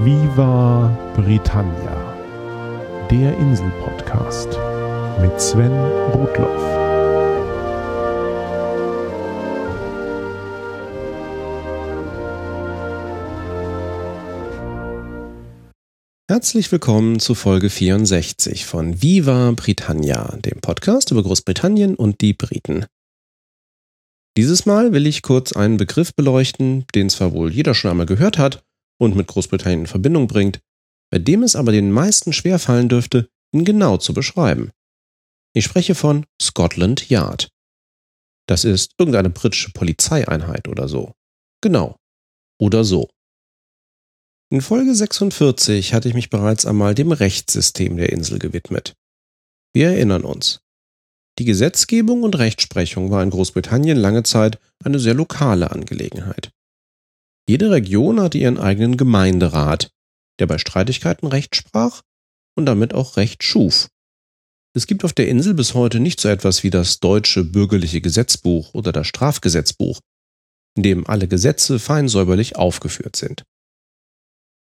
Viva Britannia, der Insel-Podcast mit Sven Rudloff. Herzlich willkommen zu Folge 64 von Viva Britannia, dem Podcast über Großbritannien und die Briten. Dieses Mal will ich kurz einen Begriff beleuchten, den zwar wohl jeder schon einmal gehört hat und mit Großbritannien in Verbindung bringt, bei dem es aber den meisten schwerfallen dürfte, ihn genau zu beschreiben. Ich spreche von Scotland Yard. Das ist irgendeine britische Polizeieinheit oder so. Genau. Oder so. In Folge 46 hatte ich mich bereits einmal dem Rechtssystem der Insel gewidmet. Wir erinnern uns. Die Gesetzgebung und Rechtsprechung war in Großbritannien lange Zeit eine sehr lokale Angelegenheit. Jede Region hatte ihren eigenen Gemeinderat, der bei Streitigkeiten Recht sprach und damit auch Recht schuf. Es gibt auf der Insel bis heute nicht so etwas wie das deutsche bürgerliche Gesetzbuch oder das Strafgesetzbuch, in dem alle Gesetze fein säuberlich aufgeführt sind.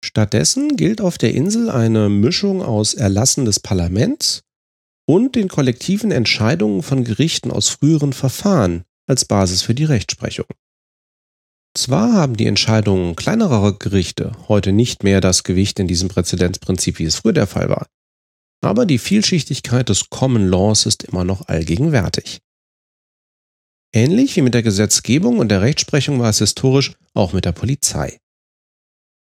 Stattdessen gilt auf der Insel eine Mischung aus Erlassen des Parlaments und den kollektiven Entscheidungen von Gerichten aus früheren Verfahren als Basis für die Rechtsprechung. Zwar haben die Entscheidungen kleinerer Gerichte heute nicht mehr das Gewicht in diesem Präzedenzprinzip, wie es früher der Fall war, aber die Vielschichtigkeit des Common Laws ist immer noch allgegenwärtig. Ähnlich wie mit der Gesetzgebung und der Rechtsprechung war es historisch auch mit der Polizei.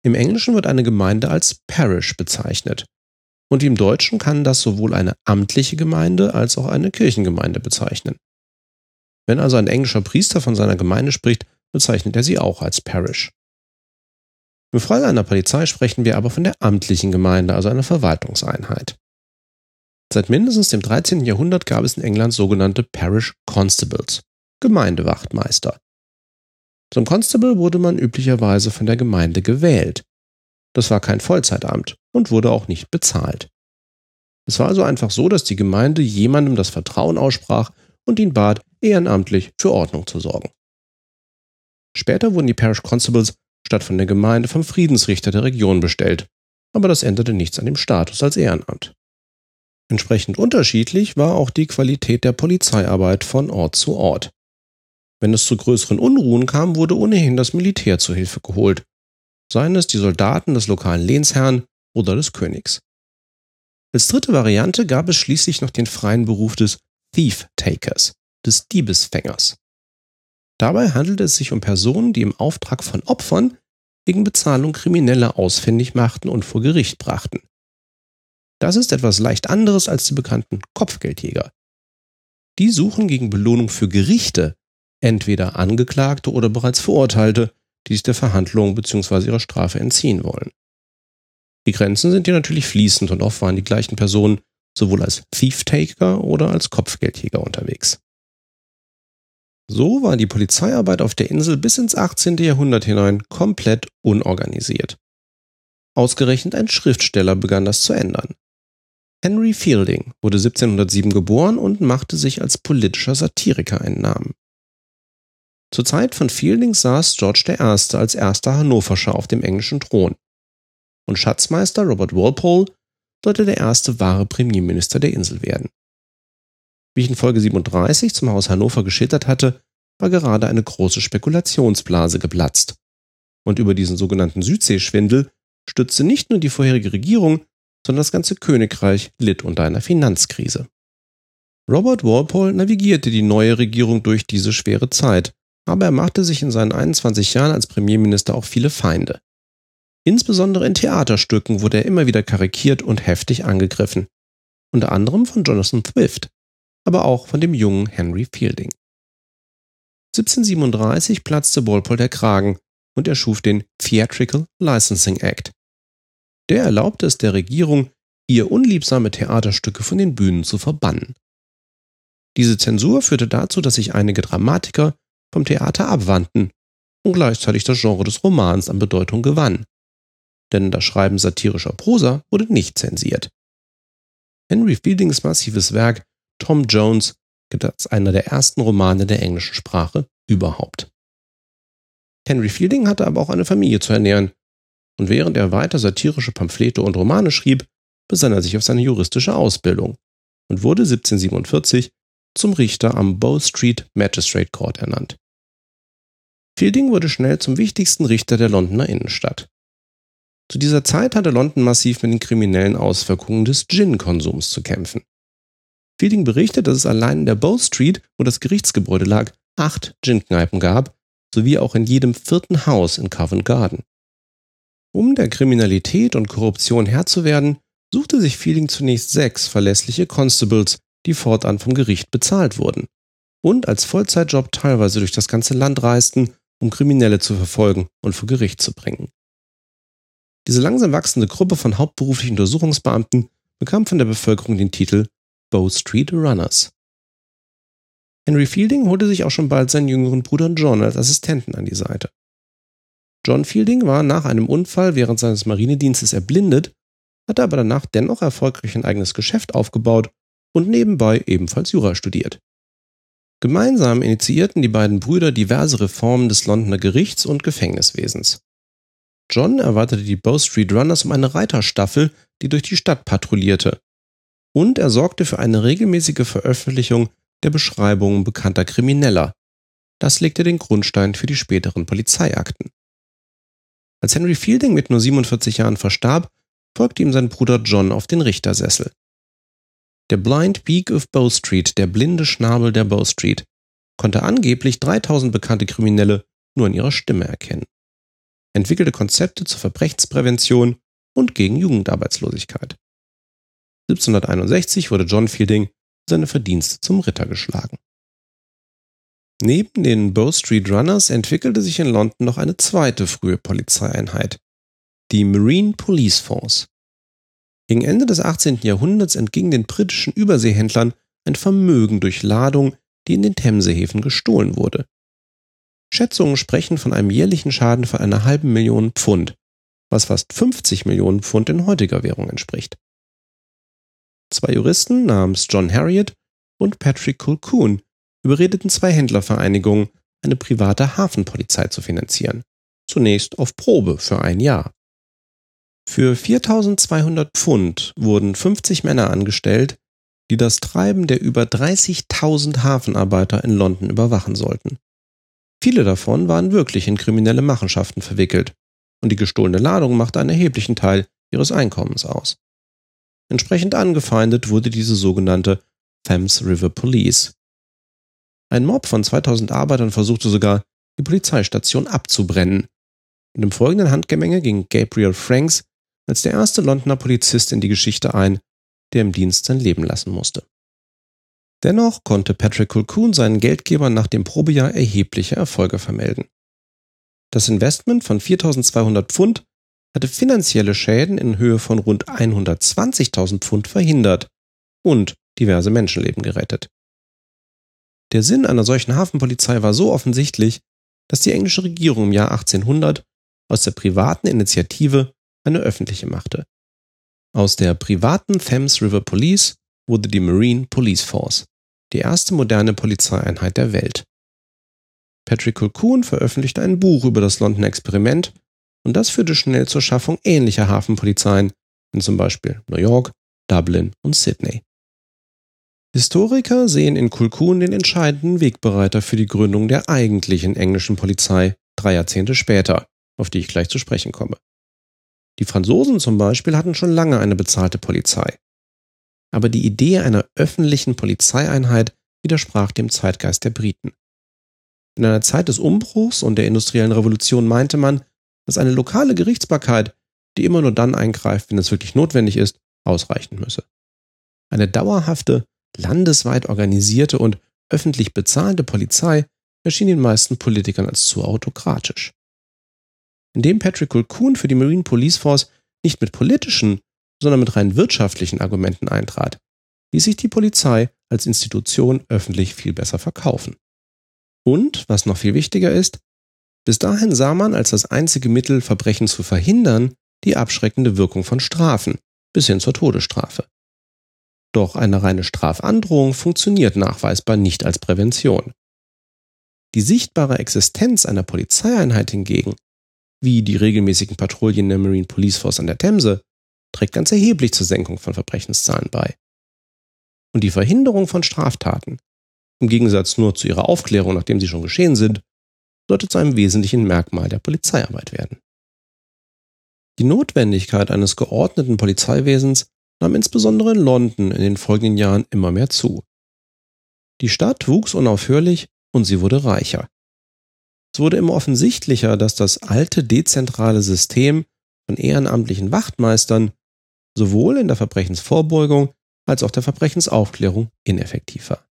Im Englischen wird eine Gemeinde als Parish bezeichnet und im Deutschen kann das sowohl eine amtliche Gemeinde als auch eine Kirchengemeinde bezeichnen. Wenn also ein englischer Priester von seiner Gemeinde spricht, bezeichnet er sie auch als Parish. Im Fall einer Polizei sprechen wir aber von der amtlichen Gemeinde, also einer Verwaltungseinheit. Seit mindestens dem 13. Jahrhundert gab es in England sogenannte Parish Constables, Gemeindewachtmeister. Zum Constable wurde man üblicherweise von der Gemeinde gewählt. Das war kein Vollzeitamt und wurde auch nicht bezahlt. Es war also einfach so, dass die Gemeinde jemandem das Vertrauen aussprach und ihn bat, ehrenamtlich für Ordnung zu sorgen. Später wurden die Parish Constables statt von der Gemeinde vom Friedensrichter der Region bestellt, aber das änderte nichts an dem Status als Ehrenamt. Entsprechend unterschiedlich war auch die Qualität der Polizeiarbeit von Ort zu Ort. Wenn es zu größeren Unruhen kam, wurde ohnehin das Militär zu Hilfe geholt, seien es die Soldaten des lokalen Lehnsherrn oder des Königs. Als dritte Variante gab es schließlich noch den freien Beruf des Thief Takers, des Diebesfängers. Dabei handelt es sich um Personen, die im Auftrag von Opfern gegen Bezahlung Kriminelle ausfindig machten und vor Gericht brachten. Das ist etwas leicht anderes als die bekannten Kopfgeldjäger. Die suchen gegen Belohnung für Gerichte entweder Angeklagte oder bereits Verurteilte, die sich der Verhandlung bzw. ihrer Strafe entziehen wollen. Die Grenzen sind hier natürlich fließend und oft waren die gleichen Personen sowohl als Thief-Taker oder als Kopfgeldjäger unterwegs. So war die Polizeiarbeit auf der Insel bis ins 18. Jahrhundert hinein komplett unorganisiert. Ausgerechnet ein Schriftsteller begann das zu ändern. Henry Fielding wurde 1707 geboren und machte sich als politischer Satiriker einen Namen. Zur Zeit von Fielding saß George I. als erster Hannoverscher auf dem englischen Thron. Und Schatzmeister Robert Walpole sollte der erste wahre Premierminister der Insel werden. Wie ich in Folge 37 zum Haus Hannover geschildert hatte, war gerade eine große Spekulationsblase geplatzt. Und über diesen sogenannten Südseeschwindel stützte nicht nur die vorherige Regierung, sondern das ganze Königreich litt unter einer Finanzkrise. Robert Walpole navigierte die neue Regierung durch diese schwere Zeit aber er machte sich in seinen 21 Jahren als Premierminister auch viele Feinde. Insbesondere in Theaterstücken wurde er immer wieder karikiert und heftig angegriffen. Unter anderem von Jonathan Swift, aber auch von dem jungen Henry Fielding. 1737 platzte Walpole der Kragen und er schuf den Theatrical Licensing Act. Der erlaubte es der Regierung, ihr unliebsame Theaterstücke von den Bühnen zu verbannen. Diese Zensur führte dazu, dass sich einige Dramatiker vom Theater abwandten und gleichzeitig das Genre des Romans an Bedeutung gewann. Denn das Schreiben satirischer Prosa wurde nicht zensiert. Henry Fieldings massives Werk Tom Jones gilt als einer der ersten Romane der englischen Sprache überhaupt. Henry Fielding hatte aber auch eine Familie zu ernähren. und während er weiter satirische Pamphlete und Romane schrieb, besann er sich auf seine juristische Ausbildung und wurde 1747 zum Richter am Bow Street Magistrate Court ernannt. Fielding wurde schnell zum wichtigsten Richter der Londoner Innenstadt. Zu dieser Zeit hatte London massiv mit den kriminellen Auswirkungen des Gin-Konsums zu kämpfen. Fielding berichtet, dass es allein in der Bow Street, wo das Gerichtsgebäude lag, acht Gin-Kneipen gab, sowie auch in jedem vierten Haus in Covent Garden. Um der Kriminalität und Korruption Herr zu werden, suchte sich Fielding zunächst sechs verlässliche Constables, die fortan vom Gericht bezahlt wurden und als Vollzeitjob teilweise durch das ganze Land reisten, um Kriminelle zu verfolgen und vor Gericht zu bringen. Diese langsam wachsende Gruppe von hauptberuflichen Untersuchungsbeamten bekam von der Bevölkerung den Titel Bow Street Runners. Henry Fielding holte sich auch schon bald seinen jüngeren Bruder John als Assistenten an die Seite. John Fielding war nach einem Unfall während seines Marinedienstes erblindet, hatte aber danach dennoch erfolgreich ein eigenes Geschäft aufgebaut und nebenbei ebenfalls Jura studiert. Gemeinsam initiierten die beiden Brüder diverse Reformen des Londoner Gerichts- und Gefängniswesens. John erweiterte die Bow Street Runners um eine Reiterstaffel, die durch die Stadt patrouillierte. Und er sorgte für eine regelmäßige Veröffentlichung der Beschreibungen bekannter Krimineller. Das legte den Grundstein für die späteren Polizeiakten. Als Henry Fielding mit nur 47 Jahren verstarb, folgte ihm sein Bruder John auf den Richtersessel. Der Blind Beak of Bow Street, der blinde Schnabel der Bow Street, konnte angeblich 3000 bekannte Kriminelle nur in ihrer Stimme erkennen entwickelte Konzepte zur Verbrechensprävention und gegen Jugendarbeitslosigkeit. 1761 wurde John Fielding seine Verdienste zum Ritter geschlagen. Neben den Bow Street Runners entwickelte sich in London noch eine zweite frühe Polizeieinheit, die Marine Police Force. Gegen Ende des 18. Jahrhunderts entging den britischen Überseehändlern ein Vermögen durch Ladung, die in den Themsehäfen gestohlen wurde. Schätzungen sprechen von einem jährlichen Schaden von einer halben Million Pfund, was fast 50 Millionen Pfund in heutiger Währung entspricht. Zwei Juristen namens John Harriet und Patrick Colquhoun überredeten zwei Händlervereinigungen, eine private Hafenpolizei zu finanzieren. Zunächst auf Probe für ein Jahr. Für 4200 Pfund wurden 50 Männer angestellt, die das Treiben der über 30.000 Hafenarbeiter in London überwachen sollten. Viele davon waren wirklich in kriminelle Machenschaften verwickelt und die gestohlene Ladung machte einen erheblichen Teil ihres Einkommens aus. Entsprechend angefeindet wurde diese sogenannte Thames River Police. Ein Mob von 2000 Arbeitern versuchte sogar, die Polizeistation abzubrennen. Und im folgenden Handgemenge ging Gabriel Franks als der erste Londoner Polizist in die Geschichte ein, der im Dienst sein Leben lassen musste. Dennoch konnte Patrick Colquhoun seinen Geldgebern nach dem Probejahr erhebliche Erfolge vermelden. Das Investment von 4200 Pfund hatte finanzielle Schäden in Höhe von rund 120.000 Pfund verhindert und diverse Menschenleben gerettet. Der Sinn einer solchen Hafenpolizei war so offensichtlich, dass die englische Regierung im Jahr 1800 aus der privaten Initiative eine öffentliche machte. Aus der privaten Thames River Police wurde die Marine Police Force die erste moderne Polizeieinheit der Welt. Patrick Colquhoun veröffentlichte ein Buch über das London Experiment und das führte schnell zur Schaffung ähnlicher Hafenpolizeien in zum Beispiel New York, Dublin und Sydney. Historiker sehen in Colquhoun den entscheidenden Wegbereiter für die Gründung der eigentlichen englischen Polizei drei Jahrzehnte später, auf die ich gleich zu sprechen komme. Die Franzosen zum Beispiel hatten schon lange eine bezahlte Polizei aber die Idee einer öffentlichen Polizeieinheit widersprach dem Zeitgeist der Briten. In einer Zeit des Umbruchs und der industriellen Revolution meinte man, dass eine lokale Gerichtsbarkeit, die immer nur dann eingreift, wenn es wirklich notwendig ist, ausreichen müsse. Eine dauerhafte, landesweit organisierte und öffentlich bezahlte Polizei erschien den meisten Politikern als zu autokratisch. Indem Patrick Colquhoun für die Marine Police Force nicht mit politischen, sondern mit rein wirtschaftlichen Argumenten eintrat, ließ sich die Polizei als Institution öffentlich viel besser verkaufen. Und, was noch viel wichtiger ist, bis dahin sah man als das einzige Mittel, Verbrechen zu verhindern, die abschreckende Wirkung von Strafen, bis hin zur Todesstrafe. Doch eine reine Strafandrohung funktioniert nachweisbar nicht als Prävention. Die sichtbare Existenz einer Polizeieinheit hingegen wie die regelmäßigen Patrouillen der Marine Police Force an der Themse, trägt ganz erheblich zur Senkung von Verbrechenszahlen bei. Und die Verhinderung von Straftaten, im Gegensatz nur zu ihrer Aufklärung, nachdem sie schon geschehen sind, sollte zu einem wesentlichen Merkmal der Polizeiarbeit werden. Die Notwendigkeit eines geordneten Polizeiwesens nahm insbesondere in London in den folgenden Jahren immer mehr zu. Die Stadt wuchs unaufhörlich und sie wurde reicher. Es wurde immer offensichtlicher, dass das alte dezentrale System von ehrenamtlichen Wachtmeistern sowohl in der Verbrechensvorbeugung als auch der Verbrechensaufklärung ineffektiv war.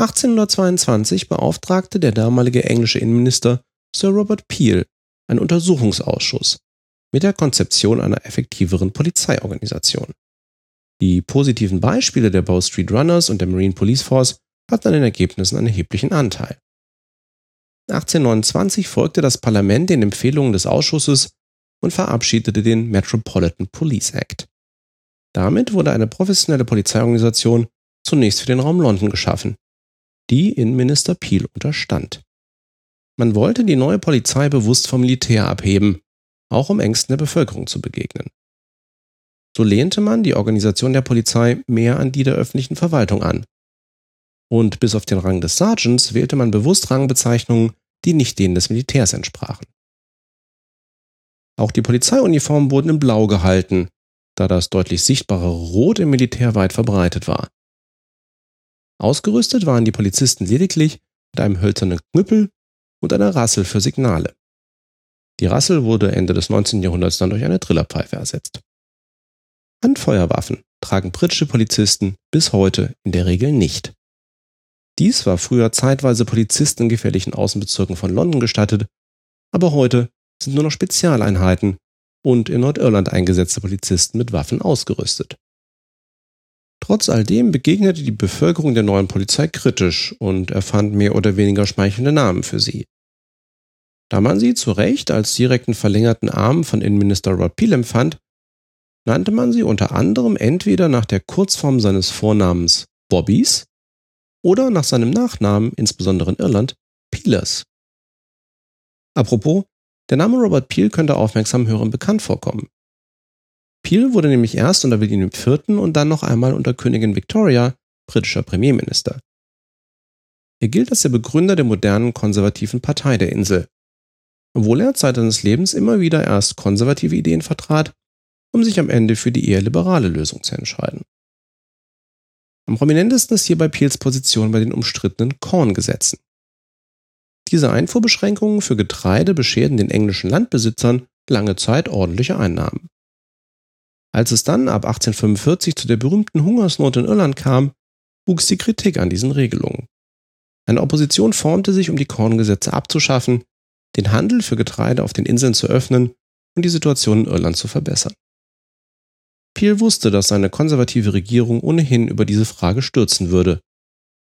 1822 beauftragte der damalige englische Innenminister Sir Robert Peel einen Untersuchungsausschuss mit der Konzeption einer effektiveren Polizeiorganisation. Die positiven Beispiele der Bow Street Runners und der Marine Police Force hatten an den Ergebnissen einen erheblichen Anteil. 1829 folgte das Parlament den Empfehlungen des Ausschusses und verabschiedete den Metropolitan Police Act. Damit wurde eine professionelle Polizeiorganisation zunächst für den Raum London geschaffen, die Innenminister Peel unterstand. Man wollte die neue Polizei bewusst vom Militär abheben, auch um Ängsten der Bevölkerung zu begegnen. So lehnte man die Organisation der Polizei mehr an die der öffentlichen Verwaltung an. Und bis auf den Rang des Sergeants wählte man bewusst Rangbezeichnungen, die nicht denen des Militärs entsprachen. Auch die Polizeiuniformen wurden in Blau gehalten, da das deutlich sichtbare Rot im Militär weit verbreitet war. Ausgerüstet waren die Polizisten lediglich mit einem hölzernen Knüppel und einer Rassel für Signale. Die Rassel wurde Ende des 19. Jahrhunderts dann durch eine Trillerpfeife ersetzt. Handfeuerwaffen tragen britische Polizisten bis heute in der Regel nicht. Dies war früher zeitweise Polizisten in gefährlichen Außenbezirken von London gestattet, aber heute sind nur noch Spezialeinheiten und in Nordirland eingesetzte Polizisten mit Waffen ausgerüstet. Trotz all dem begegnete die Bevölkerung der neuen Polizei kritisch und erfand mehr oder weniger schmeichelnde Namen für sie. Da man sie zu Recht als direkten verlängerten Arm von Innenminister Rod Peel empfand, nannte man sie unter anderem entweder nach der Kurzform seines Vornamens Bobbies oder nach seinem Nachnamen, insbesondere in Irland, Peelers. Apropos, der Name Robert Peel könnte aufmerksam Hörern bekannt vorkommen. Peel wurde nämlich erst unter William IV. und dann noch einmal unter Königin Victoria britischer Premierminister. Er gilt als der Begründer der modernen konservativen Partei der Insel, obwohl er Zeit seines Lebens immer wieder erst konservative Ideen vertrat, um sich am Ende für die eher liberale Lösung zu entscheiden. Am prominentesten ist hierbei Peels Position bei den umstrittenen Korngesetzen. Diese Einfuhrbeschränkungen für Getreide bescherten den englischen Landbesitzern lange Zeit ordentliche Einnahmen. Als es dann ab 1845 zu der berühmten Hungersnot in Irland kam, wuchs die Kritik an diesen Regelungen. Eine Opposition formte sich, um die Korngesetze abzuschaffen, den Handel für Getreide auf den Inseln zu öffnen und die Situation in Irland zu verbessern. Peel wusste, dass seine konservative Regierung ohnehin über diese Frage stürzen würde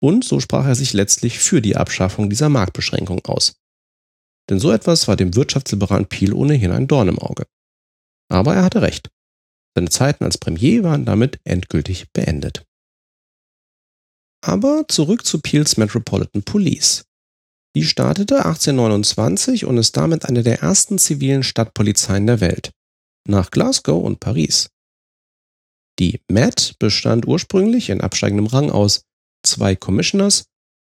und so sprach er sich letztlich für die Abschaffung dieser Marktbeschränkung aus. Denn so etwas war dem wirtschaftsliberalen Peel ohnehin ein Dorn im Auge. Aber er hatte recht. Seine Zeiten als Premier waren damit endgültig beendet. Aber zurück zu Peels Metropolitan Police. Die startete 1829 und ist damit eine der ersten zivilen Stadtpolizeien der Welt, nach Glasgow und Paris. Die Met bestand ursprünglich in absteigendem Rang aus zwei Commissioners,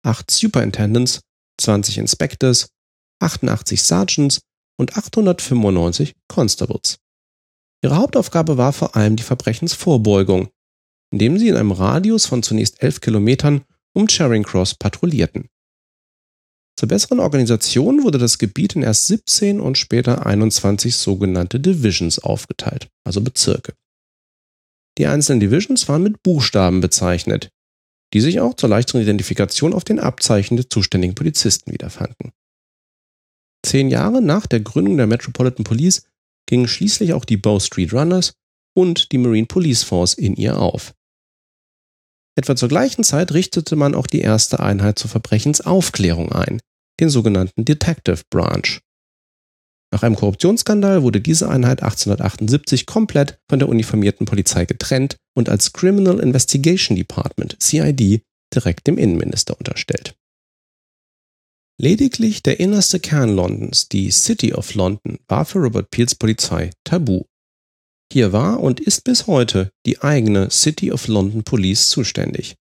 acht Superintendents, 20 Inspectors, 88 Sergeants und 895 Constables. Ihre Hauptaufgabe war vor allem die Verbrechensvorbeugung, indem sie in einem Radius von zunächst 11 Kilometern um Charing Cross patrouillierten. Zur besseren Organisation wurde das Gebiet in erst 17 und später 21 sogenannte Divisions aufgeteilt, also Bezirke. Die einzelnen Divisions waren mit Buchstaben bezeichnet, die sich auch zur leichteren Identifikation auf den Abzeichen der zuständigen Polizisten wiederfanden. Zehn Jahre nach der Gründung der Metropolitan Police gingen schließlich auch die Bow Street Runners und die Marine Police Force in ihr auf. Etwa zur gleichen Zeit richtete man auch die erste Einheit zur Verbrechensaufklärung ein, den sogenannten Detective Branch. Nach einem Korruptionsskandal wurde diese Einheit 1878 komplett von der uniformierten Polizei getrennt und als Criminal Investigation Department CID direkt dem Innenminister unterstellt. Lediglich der innerste Kern Londons, die City of London, war für Robert Peels Polizei tabu. Hier war und ist bis heute die eigene City of London Police zuständig.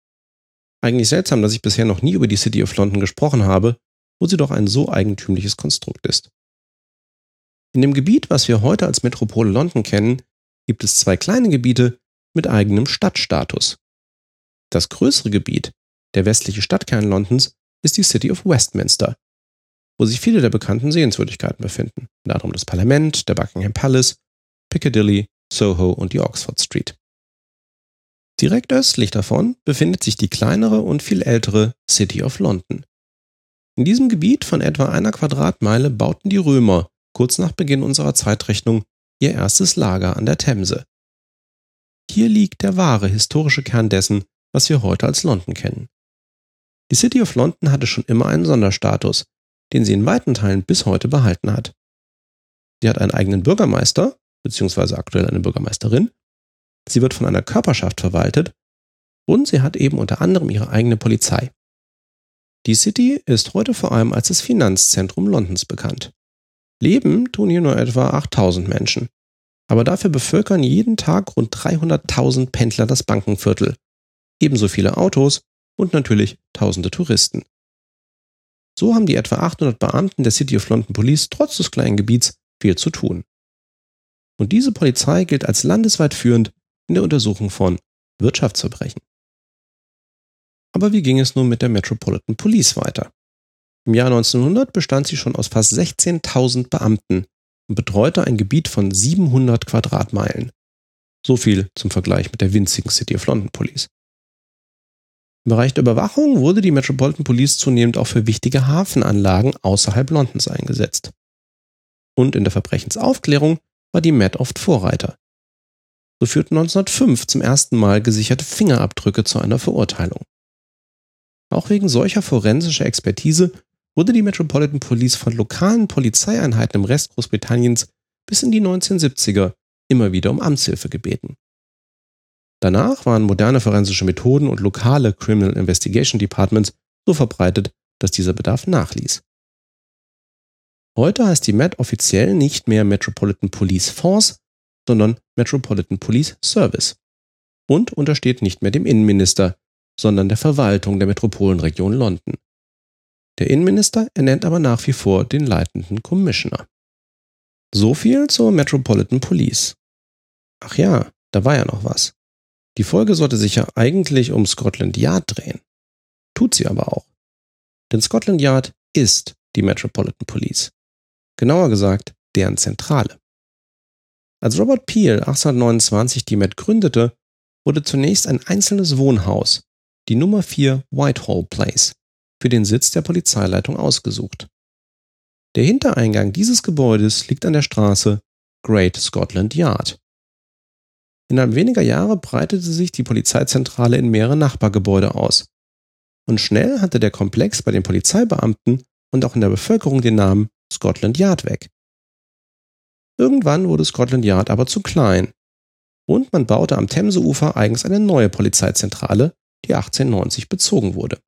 Eigentlich seltsam, dass ich bisher noch nie über die City of London gesprochen habe, wo sie doch ein so eigentümliches Konstrukt ist. In dem Gebiet, was wir heute als Metropole London kennen, gibt es zwei kleine Gebiete mit eigenem Stadtstatus. Das größere Gebiet, der westliche Stadtkern Londons, ist die City of Westminster, wo sich viele der bekannten Sehenswürdigkeiten befinden, anderem das Parlament, der Buckingham Palace, Piccadilly, Soho und die Oxford Street. Direkt östlich davon befindet sich die kleinere und viel ältere City of London. In diesem Gebiet von etwa einer Quadratmeile bauten die Römer kurz nach Beginn unserer Zeitrechnung ihr erstes Lager an der Themse. Hier liegt der wahre historische Kern dessen, was wir heute als London kennen. Die City of London hatte schon immer einen Sonderstatus, den sie in weiten Teilen bis heute behalten hat. Sie hat einen eigenen Bürgermeister, beziehungsweise aktuell eine Bürgermeisterin, sie wird von einer Körperschaft verwaltet und sie hat eben unter anderem ihre eigene Polizei. Die City ist heute vor allem als das Finanzzentrum Londons bekannt. Leben tun hier nur etwa 8000 Menschen. Aber dafür bevölkern jeden Tag rund 300.000 Pendler das Bankenviertel. Ebenso viele Autos und natürlich tausende Touristen. So haben die etwa 800 Beamten der City of London Police trotz des kleinen Gebiets viel zu tun. Und diese Polizei gilt als landesweit führend in der Untersuchung von Wirtschaftsverbrechen. Aber wie ging es nun mit der Metropolitan Police weiter? Im Jahr 1900 bestand sie schon aus fast 16.000 Beamten und betreute ein Gebiet von 700 Quadratmeilen. So viel zum Vergleich mit der winzigen City of London Police. Im Bereich der Überwachung wurde die Metropolitan Police zunehmend auch für wichtige Hafenanlagen außerhalb Londons eingesetzt. Und in der Verbrechensaufklärung war die Met oft Vorreiter. So führten 1905 zum ersten Mal gesicherte Fingerabdrücke zu einer Verurteilung. Auch wegen solcher forensischer Expertise wurde die Metropolitan Police von lokalen Polizeieinheiten im Rest Großbritanniens bis in die 1970er immer wieder um Amtshilfe gebeten. Danach waren moderne forensische Methoden und lokale Criminal Investigation Departments so verbreitet, dass dieser Bedarf nachließ. Heute heißt die Met offiziell nicht mehr Metropolitan Police Force, sondern Metropolitan Police Service und untersteht nicht mehr dem Innenminister, sondern der Verwaltung der Metropolenregion London. Der Innenminister ernennt aber nach wie vor den leitenden Commissioner. So viel zur Metropolitan Police. Ach ja, da war ja noch was. Die Folge sollte sich ja eigentlich um Scotland Yard drehen. Tut sie aber auch. Denn Scotland Yard ist die Metropolitan Police. Genauer gesagt, deren Zentrale. Als Robert Peel 1829 die Met gründete, wurde zunächst ein einzelnes Wohnhaus, die Nummer 4 Whitehall Place, für den Sitz der Polizeileitung ausgesucht. Der Hintereingang dieses Gebäudes liegt an der Straße Great Scotland Yard. Innerhalb weniger Jahre breitete sich die Polizeizentrale in mehrere Nachbargebäude aus. Und schnell hatte der Komplex bei den Polizeibeamten und auch in der Bevölkerung den Namen Scotland Yard weg. Irgendwann wurde Scotland Yard aber zu klein und man baute am Themseufer eigens eine neue Polizeizentrale, die 1890 bezogen wurde.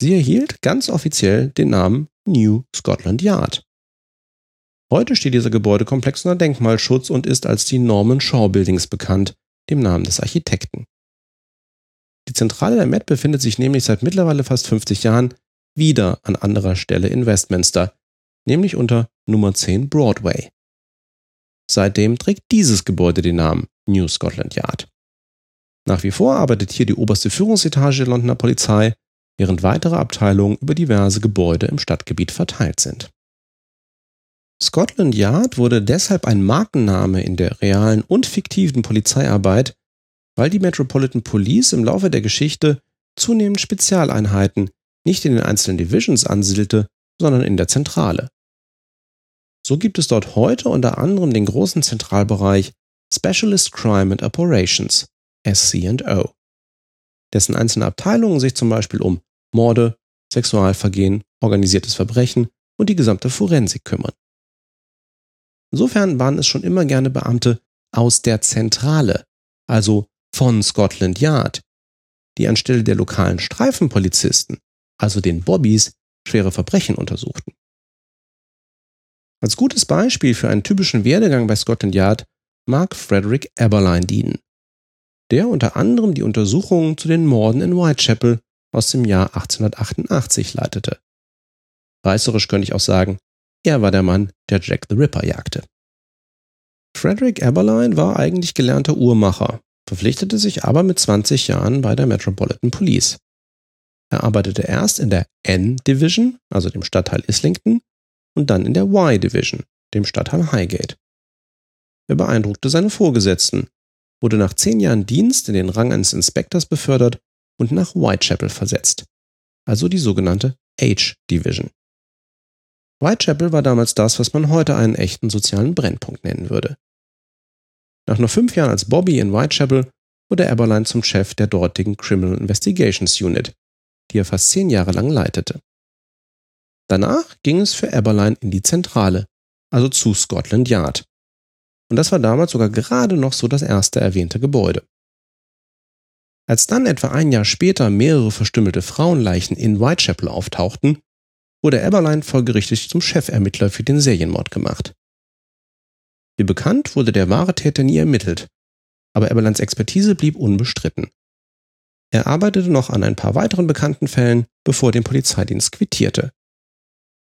Sie erhielt ganz offiziell den Namen New Scotland Yard. Heute steht dieser Gebäudekomplex unter Denkmalschutz und ist als die Norman Shaw Buildings bekannt, dem Namen des Architekten. Die Zentrale der Met befindet sich nämlich seit mittlerweile fast 50 Jahren wieder an anderer Stelle in Westminster, nämlich unter Nummer 10 Broadway. Seitdem trägt dieses Gebäude den Namen New Scotland Yard. Nach wie vor arbeitet hier die oberste Führungsetage der Londoner Polizei, während weitere Abteilungen über diverse Gebäude im Stadtgebiet verteilt sind. Scotland Yard wurde deshalb ein Markenname in der realen und fiktiven Polizeiarbeit, weil die Metropolitan Police im Laufe der Geschichte zunehmend Spezialeinheiten nicht in den einzelnen Divisions ansiedelte, sondern in der Zentrale. So gibt es dort heute unter anderem den großen Zentralbereich Specialist Crime and Operations, SC&O, dessen einzelne Abteilungen sich zum Beispiel um Morde, Sexualvergehen, organisiertes Verbrechen und die gesamte Forensik kümmern. Insofern waren es schon immer gerne Beamte aus der Zentrale, also von Scotland Yard, die anstelle der lokalen Streifenpolizisten, also den Bobbys, schwere Verbrechen untersuchten. Als gutes Beispiel für einen typischen Werdegang bei Scotland Yard mag Frederick Eberlein dienen, der unter anderem die Untersuchungen zu den Morden in Whitechapel aus dem Jahr 1888 leitete. Reißerisch könnte ich auch sagen, er war der Mann, der Jack the Ripper jagte. Frederick Eberlein war eigentlich gelernter Uhrmacher, verpflichtete sich aber mit 20 Jahren bei der Metropolitan Police. Er arbeitete erst in der N Division, also dem Stadtteil Islington, und dann in der Y Division, dem Stadtteil Highgate. Er beeindruckte seine Vorgesetzten, wurde nach zehn Jahren Dienst in den Rang eines Inspektors befördert und nach Whitechapel versetzt, also die sogenannte H Division. Whitechapel war damals das, was man heute einen echten sozialen Brennpunkt nennen würde. Nach nur fünf Jahren als Bobby in Whitechapel wurde Eberlein zum Chef der dortigen Criminal Investigations Unit, die er fast zehn Jahre lang leitete. Danach ging es für Eberlein in die Zentrale, also zu Scotland Yard. Und das war damals sogar gerade noch so das erste erwähnte Gebäude. Als dann etwa ein Jahr später mehrere verstümmelte Frauenleichen in Whitechapel auftauchten, wurde Eberlein folgerichtig zum Chefermittler für den Serienmord gemacht. Wie bekannt wurde der wahre Täter nie ermittelt, aber Eberleins Expertise blieb unbestritten. Er arbeitete noch an ein paar weiteren bekannten Fällen, bevor er den Polizeidienst quittierte.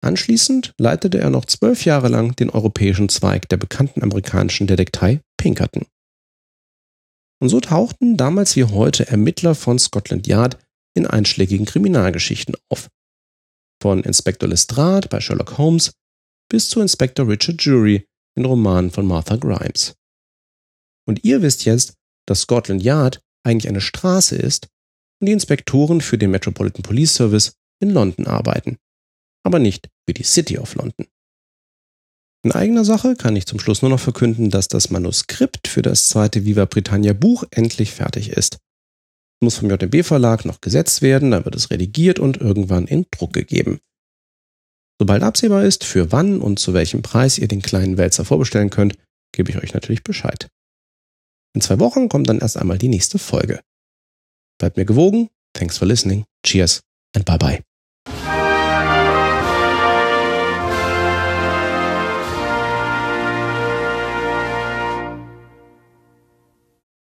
Anschließend leitete er noch zwölf Jahre lang den europäischen Zweig der bekannten amerikanischen Detektei Pinkerton. Und so tauchten damals wie heute Ermittler von Scotland Yard in einschlägigen Kriminalgeschichten auf. Von Inspektor Lestrade bei Sherlock Holmes bis zu Inspektor Richard Jury in Romanen von Martha Grimes. Und ihr wisst jetzt, dass Scotland Yard eigentlich eine Straße ist und die Inspektoren für den Metropolitan Police Service in London arbeiten aber nicht für die City of London. In eigener Sache kann ich zum Schluss nur noch verkünden, dass das Manuskript für das zweite Viva Britannia Buch endlich fertig ist. Muss vom JB Verlag noch gesetzt werden, dann wird es redigiert und irgendwann in Druck gegeben. Sobald absehbar ist, für wann und zu welchem Preis ihr den kleinen Wälzer vorbestellen könnt, gebe ich euch natürlich Bescheid. In zwei Wochen kommt dann erst einmal die nächste Folge. Bleibt mir gewogen. Thanks for listening. Cheers and bye bye.